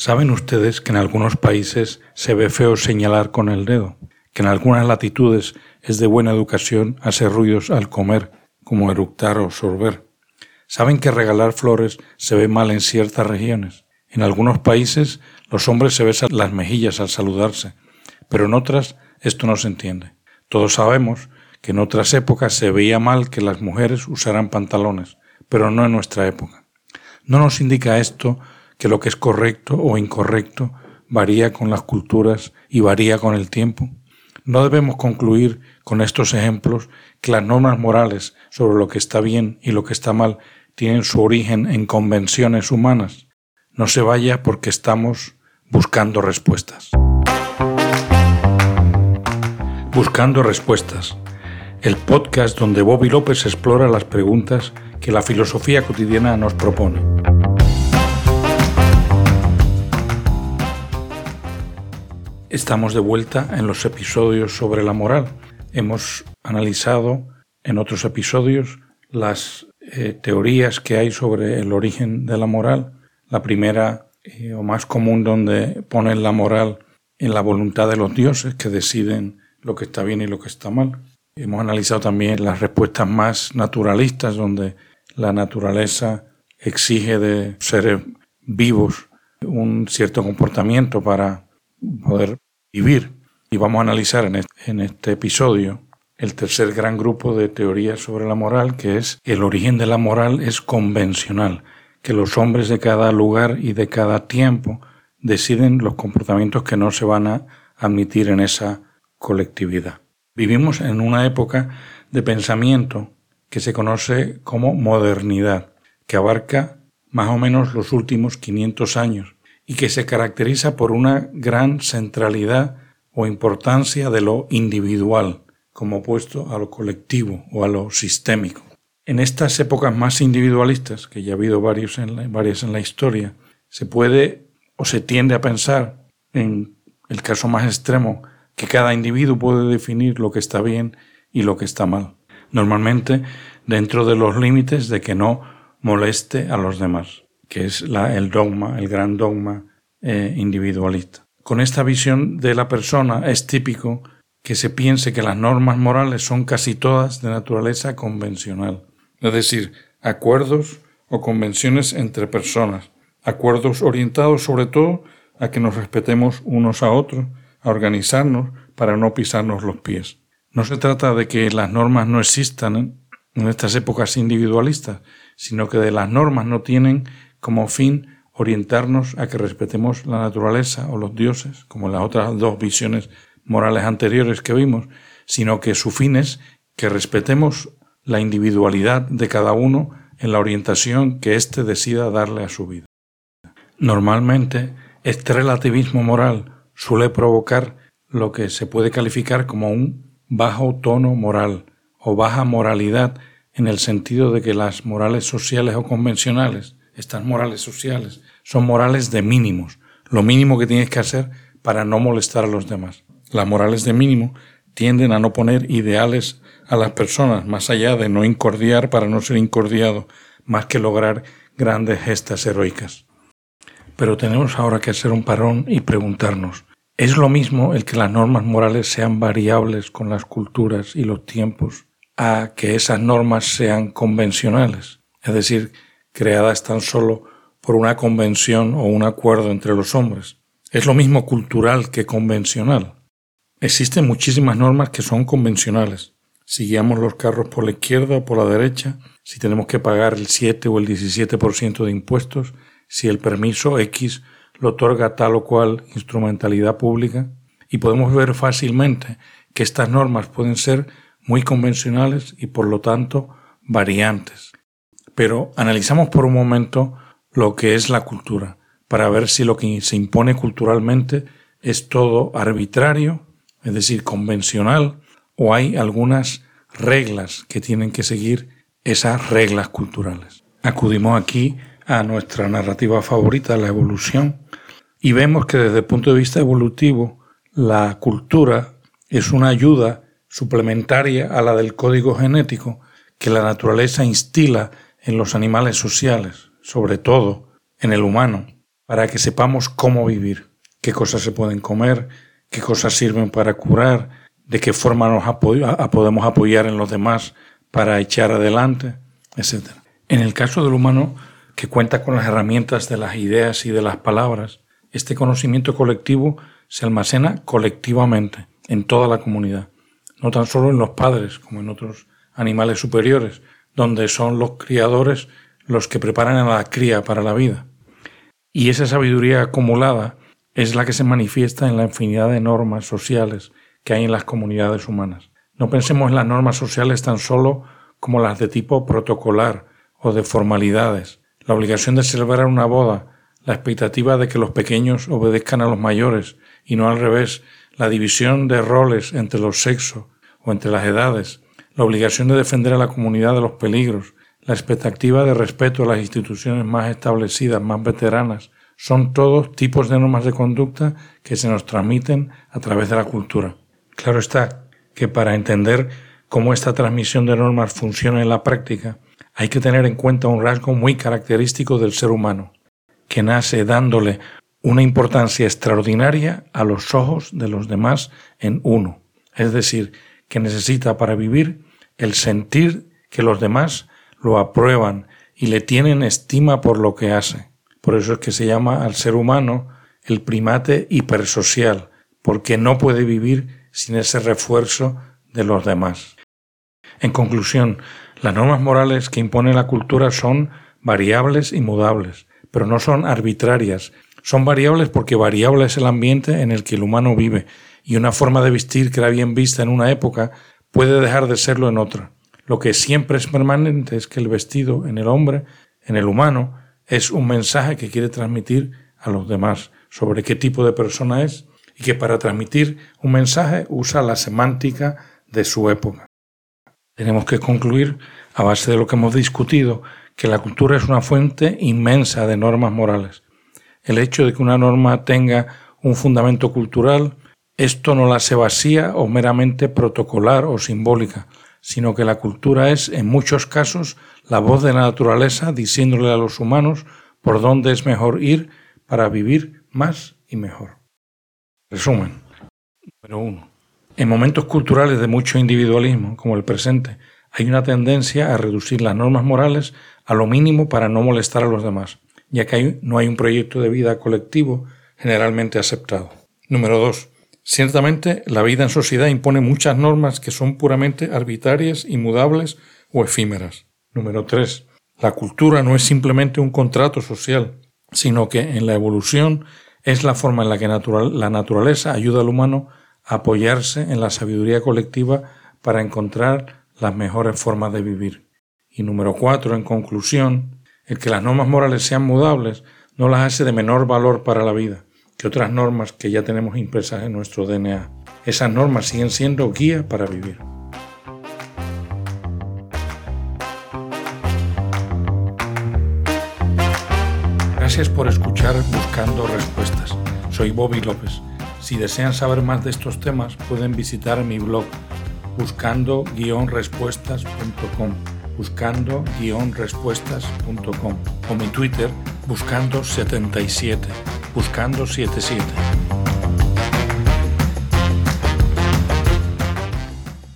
¿Saben ustedes que en algunos países se ve feo señalar con el dedo? Que en algunas latitudes es de buena educación hacer ruidos al comer, como eructar o sorber. ¿Saben que regalar flores se ve mal en ciertas regiones? En algunos países los hombres se besan las mejillas al saludarse, pero en otras esto no se entiende. Todos sabemos que en otras épocas se veía mal que las mujeres usaran pantalones, pero no en nuestra época. ¿No nos indica esto que lo que es correcto o incorrecto varía con las culturas y varía con el tiempo? No debemos concluir con estos ejemplos que las normas morales sobre lo que está bien y lo que está mal tienen su origen en convenciones humanas. No se vaya porque estamos buscando respuestas. Buscando respuestas. El podcast donde Bobby López explora las preguntas que la filosofía cotidiana nos propone. Estamos de vuelta en los episodios sobre la moral. Hemos analizado en otros episodios las eh, teorías que hay sobre el origen de la moral la primera eh, o más común donde ponen la moral en la voluntad de los dioses que deciden lo que está bien y lo que está mal. Hemos analizado también las respuestas más naturalistas donde la naturaleza exige de seres vivos un cierto comportamiento para poder vivir. Y vamos a analizar en este, en este episodio el tercer gran grupo de teorías sobre la moral, que es el origen de la moral es convencional que los hombres de cada lugar y de cada tiempo deciden los comportamientos que no se van a admitir en esa colectividad. Vivimos en una época de pensamiento que se conoce como modernidad, que abarca más o menos los últimos 500 años y que se caracteriza por una gran centralidad o importancia de lo individual como opuesto a lo colectivo o a lo sistémico. En estas épocas más individualistas, que ya ha habido varios en varias en la historia, se puede o se tiende a pensar, en el caso más extremo, que cada individuo puede definir lo que está bien y lo que está mal. Normalmente dentro de los límites de que no moleste a los demás, que es la, el dogma, el gran dogma eh, individualista. Con esta visión de la persona es típico que se piense que las normas morales son casi todas de naturaleza convencional, es decir, acuerdos o convenciones entre personas, acuerdos orientados sobre todo a que nos respetemos unos a otros, a organizarnos para no pisarnos los pies. No se trata de que las normas no existan en estas épocas individualistas, sino que de las normas no tienen como fin orientarnos a que respetemos la naturaleza o los dioses, como en las otras dos visiones morales anteriores que vimos, sino que su fin es que respetemos la individualidad de cada uno en la orientación que éste decida darle a su vida. Normalmente, este relativismo moral suele provocar lo que se puede calificar como un bajo tono moral o baja moralidad en el sentido de que las morales sociales o convencionales, estas morales sociales, son morales de mínimos, lo mínimo que tienes que hacer para no molestar a los demás. Las morales de mínimo tienden a no poner ideales a las personas, más allá de no incordiar para no ser incordiado, más que lograr grandes gestas heroicas. Pero tenemos ahora que hacer un parón y preguntarnos, ¿es lo mismo el que las normas morales sean variables con las culturas y los tiempos a que esas normas sean convencionales? Es decir, creadas tan solo por una convención o un acuerdo entre los hombres. Es lo mismo cultural que convencional. Existen muchísimas normas que son convencionales, si guiamos los carros por la izquierda o por la derecha, si tenemos que pagar el 7 o el 17% de impuestos, si el permiso X lo otorga tal o cual instrumentalidad pública. Y podemos ver fácilmente que estas normas pueden ser muy convencionales y por lo tanto variantes. Pero analizamos por un momento lo que es la cultura, para ver si lo que se impone culturalmente es todo arbitrario, es decir, convencional, o hay algunas reglas que tienen que seguir esas reglas culturales. Acudimos aquí a nuestra narrativa favorita, la evolución, y vemos que desde el punto de vista evolutivo, la cultura es una ayuda suplementaria a la del código genético que la naturaleza instila en los animales sociales, sobre todo en el humano. para que sepamos cómo vivir, qué cosas se pueden comer, qué cosas sirven para curar, de qué forma nos podemos apoyar en los demás para echar adelante, etc. En el caso del humano, que cuenta con las herramientas de las ideas y de las palabras, este conocimiento colectivo se almacena colectivamente en toda la comunidad, no tan solo en los padres como en otros animales superiores, donde son los criadores los que preparan a la cría para la vida. Y esa sabiduría acumulada es la que se manifiesta en la infinidad de normas sociales que hay en las comunidades humanas. No pensemos en las normas sociales tan solo como las de tipo protocolar o de formalidades, la obligación de celebrar una boda, la expectativa de que los pequeños obedezcan a los mayores y no al revés, la división de roles entre los sexos o entre las edades, la obligación de defender a la comunidad de los peligros, la expectativa de respeto a las instituciones más establecidas, más veteranas, son todos tipos de normas de conducta que se nos transmiten a través de la cultura. Claro está que para entender cómo esta transmisión de normas funciona en la práctica, hay que tener en cuenta un rasgo muy característico del ser humano, que nace dándole una importancia extraordinaria a los ojos de los demás en uno, es decir, que necesita para vivir el sentir que los demás lo aprueban y le tienen estima por lo que hace. Por eso es que se llama al ser humano el primate hipersocial, porque no puede vivir sin ese refuerzo de los demás. En conclusión, las normas morales que impone la cultura son variables y mudables, pero no son arbitrarias. Son variables porque variable es el ambiente en el que el humano vive, y una forma de vestir que era bien vista en una época puede dejar de serlo en otra. Lo que siempre es permanente es que el vestido en el hombre, en el humano, es un mensaje que quiere transmitir a los demás sobre qué tipo de persona es y que para transmitir un mensaje usa la semántica de su época. Tenemos que concluir, a base de lo que hemos discutido, que la cultura es una fuente inmensa de normas morales. El hecho de que una norma tenga un fundamento cultural, esto no la hace vacía o meramente protocolar o simbólica, sino que la cultura es, en muchos casos, la voz de la naturaleza diciéndole a los humanos por dónde es mejor ir para vivir más y mejor. Resumen. Número uno. En momentos culturales de mucho individualismo, como el presente, hay una tendencia a reducir las normas morales a lo mínimo para no molestar a los demás, ya que no hay un proyecto de vida colectivo generalmente aceptado. Número 2. Ciertamente, la vida en sociedad impone muchas normas que son puramente arbitrarias, inmudables o efímeras. Número 3. La cultura no es simplemente un contrato social, sino que en la evolución es la forma en la que la naturaleza ayuda al humano apoyarse en la sabiduría colectiva para encontrar las mejores formas de vivir. Y número cuatro, en conclusión, el que las normas morales sean mudables no las hace de menor valor para la vida que otras normas que ya tenemos impresas en nuestro DNA. Esas normas siguen siendo guía para vivir. Gracias por escuchar Buscando Respuestas. Soy Bobby López. Si desean saber más de estos temas, pueden visitar mi blog buscando-respuestas.com buscando-respuestas.com o mi Twitter buscando77 buscando77.